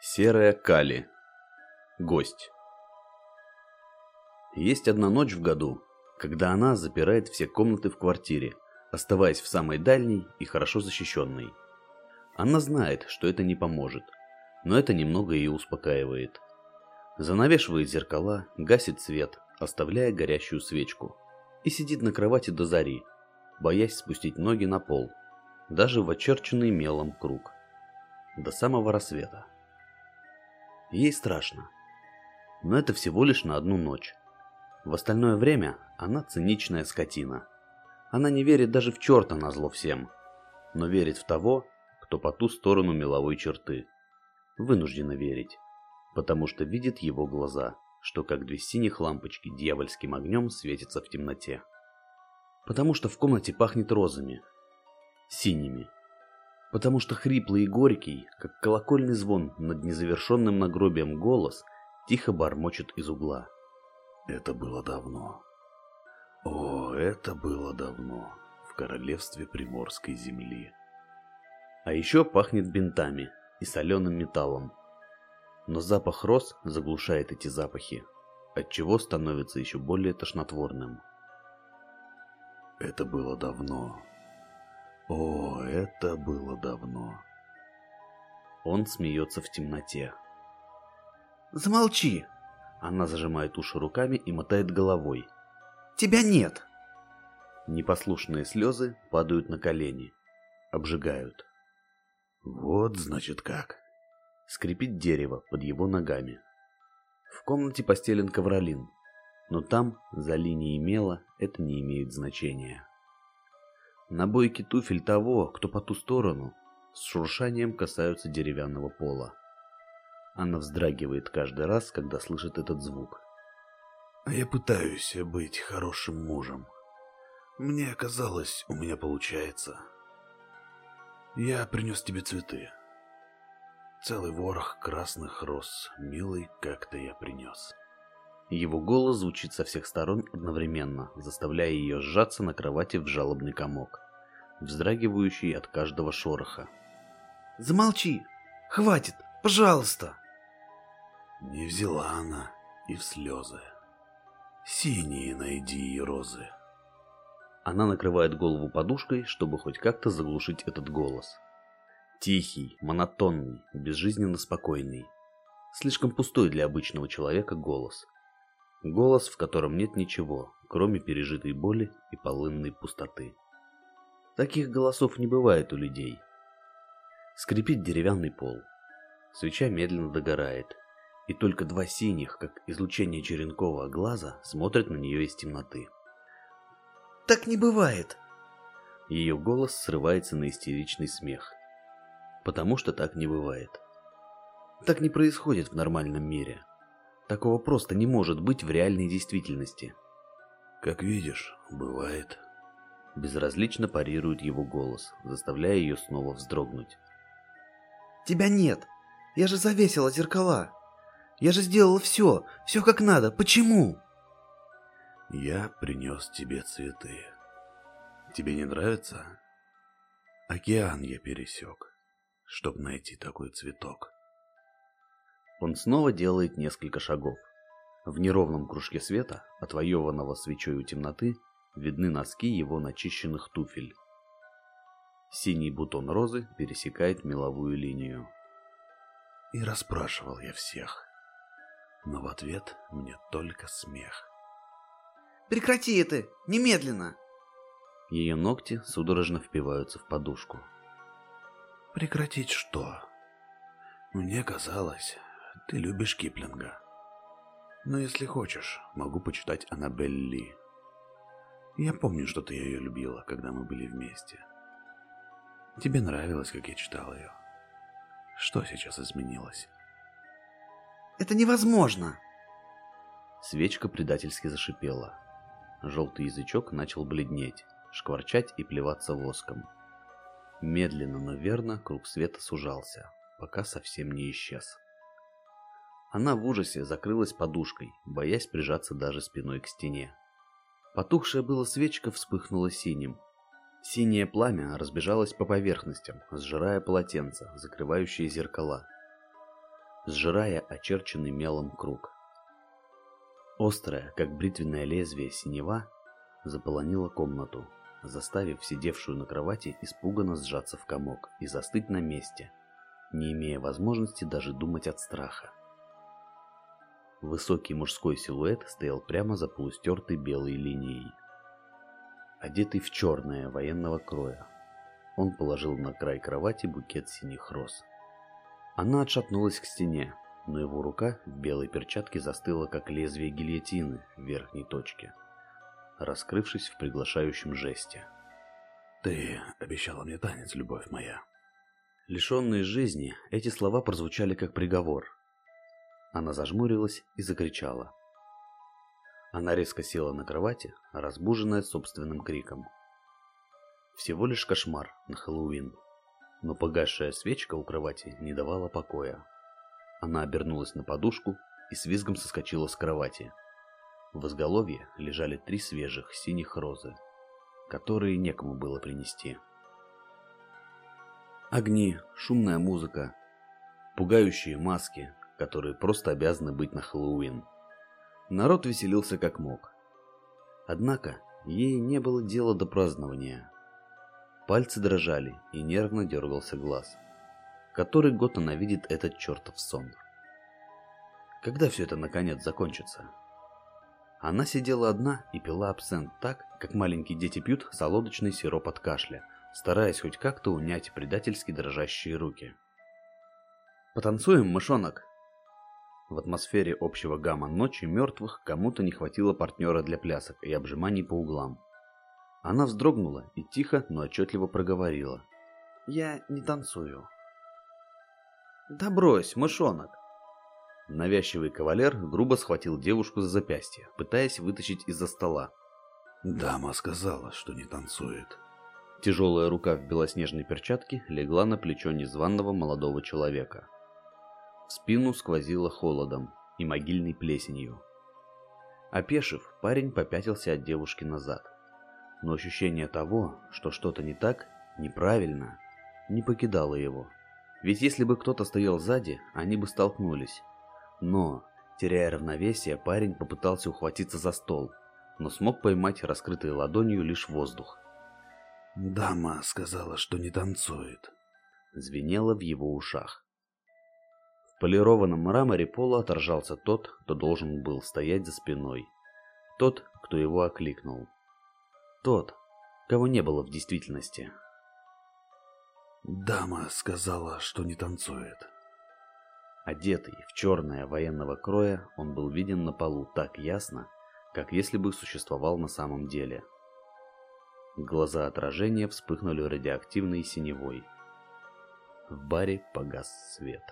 Серая Кали. Гость. Есть одна ночь в году, когда она запирает все комнаты в квартире, оставаясь в самой дальней и хорошо защищенной. Она знает, что это не поможет, но это немного ее успокаивает. Занавешивает зеркала, гасит свет, оставляя горящую свечку, и сидит на кровати до зари, боясь спустить ноги на пол, даже в очерченный мелом круг, до самого рассвета. Ей страшно. Но это всего лишь на одну ночь. В остальное время она циничная скотина. Она не верит даже в черта на зло всем, но верит в того, кто по ту сторону меловой черты. Вынуждена верить, потому что видит его глаза, что как две синих лампочки дьявольским огнем светятся в темноте. Потому что в комнате пахнет розами. Синими потому что хриплый и горький, как колокольный звон над незавершенным нагробием голос, тихо бормочет из угла. Это было давно. О, это было давно, в королевстве Приморской земли. А еще пахнет бинтами и соленым металлом. Но запах роз заглушает эти запахи, отчего становится еще более тошнотворным. Это было давно, о, это было давно. Он смеется в темноте. Замолчи! Она зажимает уши руками и мотает головой. Тебя нет! Непослушные слезы падают на колени. Обжигают. Вот значит как. Скрипит дерево под его ногами. В комнате постелен ковролин, но там, за линией мела, это не имеет значения. Набойки туфель того, кто по ту сторону, с шуршанием касаются деревянного пола. Она вздрагивает каждый раз, когда слышит этот звук. А я пытаюсь быть хорошим мужем. Мне казалось, у меня получается. Я принес тебе цветы. Целый ворох красных роз, милый, как-то я принес. Его голос звучит со всех сторон одновременно, заставляя ее сжаться на кровати в жалобный комок, вздрагивающий от каждого шороха. «Замолчи! Хватит! Пожалуйста!» Не взяла она и в слезы. Синие найди и розы. Она накрывает голову подушкой, чтобы хоть как-то заглушить этот голос. Тихий, монотонный, безжизненно спокойный. Слишком пустой для обычного человека голос. Голос, в котором нет ничего, кроме пережитой боли и полынной пустоты. Таких голосов не бывает у людей. Скрипит деревянный пол. Свеча медленно догорает, и только два синих, как излучение черенкового глаза, смотрят на нее из темноты. «Так не бывает!» Ее голос срывается на истеричный смех. Потому что так не бывает. Так не происходит в нормальном мире. Такого просто не может быть в реальной действительности. Как видишь, бывает. Безразлично парирует его голос, заставляя ее снова вздрогнуть. Тебя нет. Я же завесила зеркала. Я же сделала все, все как надо. Почему? Я принес тебе цветы. Тебе не нравится? Океан я пересек, чтобы найти такой цветок. Он снова делает несколько шагов. В неровном кружке света, отвоеванного свечой у темноты, видны носки его начищенных туфель. Синий бутон розы пересекает меловую линию. И расспрашивал я всех, но в ответ мне только смех. Прекрати это! Немедленно! Ее ногти судорожно впиваются в подушку. Прекратить что? Мне казалось, ты любишь Киплинга. Но если хочешь, могу почитать Аннабель Ли. Я помню, что ты ее любила, когда мы были вместе. Тебе нравилось, как я читал ее. Что сейчас изменилось? Это невозможно. Свечка предательски зашипела. Желтый язычок начал бледнеть, шкварчать и плеваться воском. Медленно, но верно круг света сужался, пока совсем не исчез. Она в ужасе закрылась подушкой, боясь прижаться даже спиной к стене. Потухшая была свечка вспыхнула синим. Синее пламя разбежалось по поверхностям, сжирая полотенца, закрывающие зеркала. сжирая очерченный мелом круг. Острая, как бритвенное лезвие синева, заполонила комнату, заставив сидевшую на кровати испуганно сжаться в комок и застыть на месте, не имея возможности даже думать от страха. Высокий мужской силуэт стоял прямо за полустертой белой линией. Одетый в черное военного кроя, он положил на край кровати букет синих роз. Она отшатнулась к стене, но его рука в белой перчатке застыла, как лезвие гильотины в верхней точке, раскрывшись в приглашающем жесте. «Ты обещала мне танец, любовь моя». Лишенные жизни, эти слова прозвучали как приговор. Она зажмурилась и закричала. Она резко села на кровати, разбуженная собственным криком. Всего лишь кошмар на Хэллоуин. Но погасшая свечка у кровати не давала покоя. Она обернулась на подушку и с визгом соскочила с кровати. В изголовье лежали три свежих синих розы, которые некому было принести. Огни, шумная музыка, пугающие маски, которые просто обязаны быть на Хэллоуин. Народ веселился как мог. Однако ей не было дела до празднования. Пальцы дрожали и нервно дергался глаз. Который год она видит этот чертов сон. Когда все это наконец закончится? Она сидела одна и пила абсент так, как маленькие дети пьют солодочный сироп от кашля, стараясь хоть как-то унять предательски дрожащие руки. «Потанцуем, мышонок!» В атмосфере общего гамма ночи мертвых кому-то не хватило партнера для плясок и обжиманий по углам. Она вздрогнула и тихо, но отчетливо проговорила. «Я не танцую». «Да брось, мышонок!» Навязчивый кавалер грубо схватил девушку за запястье, пытаясь вытащить из-за стола. Дама сказала, что не танцует. Тяжелая рука в белоснежной перчатке легла на плечо незваного молодого человека. Спину сквозило холодом и могильной плесенью. Опешив, парень попятился от девушки назад. Но ощущение того, что что-то не так, неправильно, не покидало его. Ведь если бы кто-то стоял сзади, они бы столкнулись. Но, теряя равновесие, парень попытался ухватиться за стол, но смог поймать раскрытой ладонью лишь воздух. «Дама сказала, что не танцует», — звенело в его ушах. В полированном мраморе пола отражался тот, кто должен был стоять за спиной. Тот, кто его окликнул. Тот, кого не было в действительности. «Дама сказала, что не танцует», Одетый в черное военного кроя, он был виден на полу так ясно, как если бы существовал на самом деле. Глаза отражения вспыхнули радиоактивной синевой. В баре погас свет.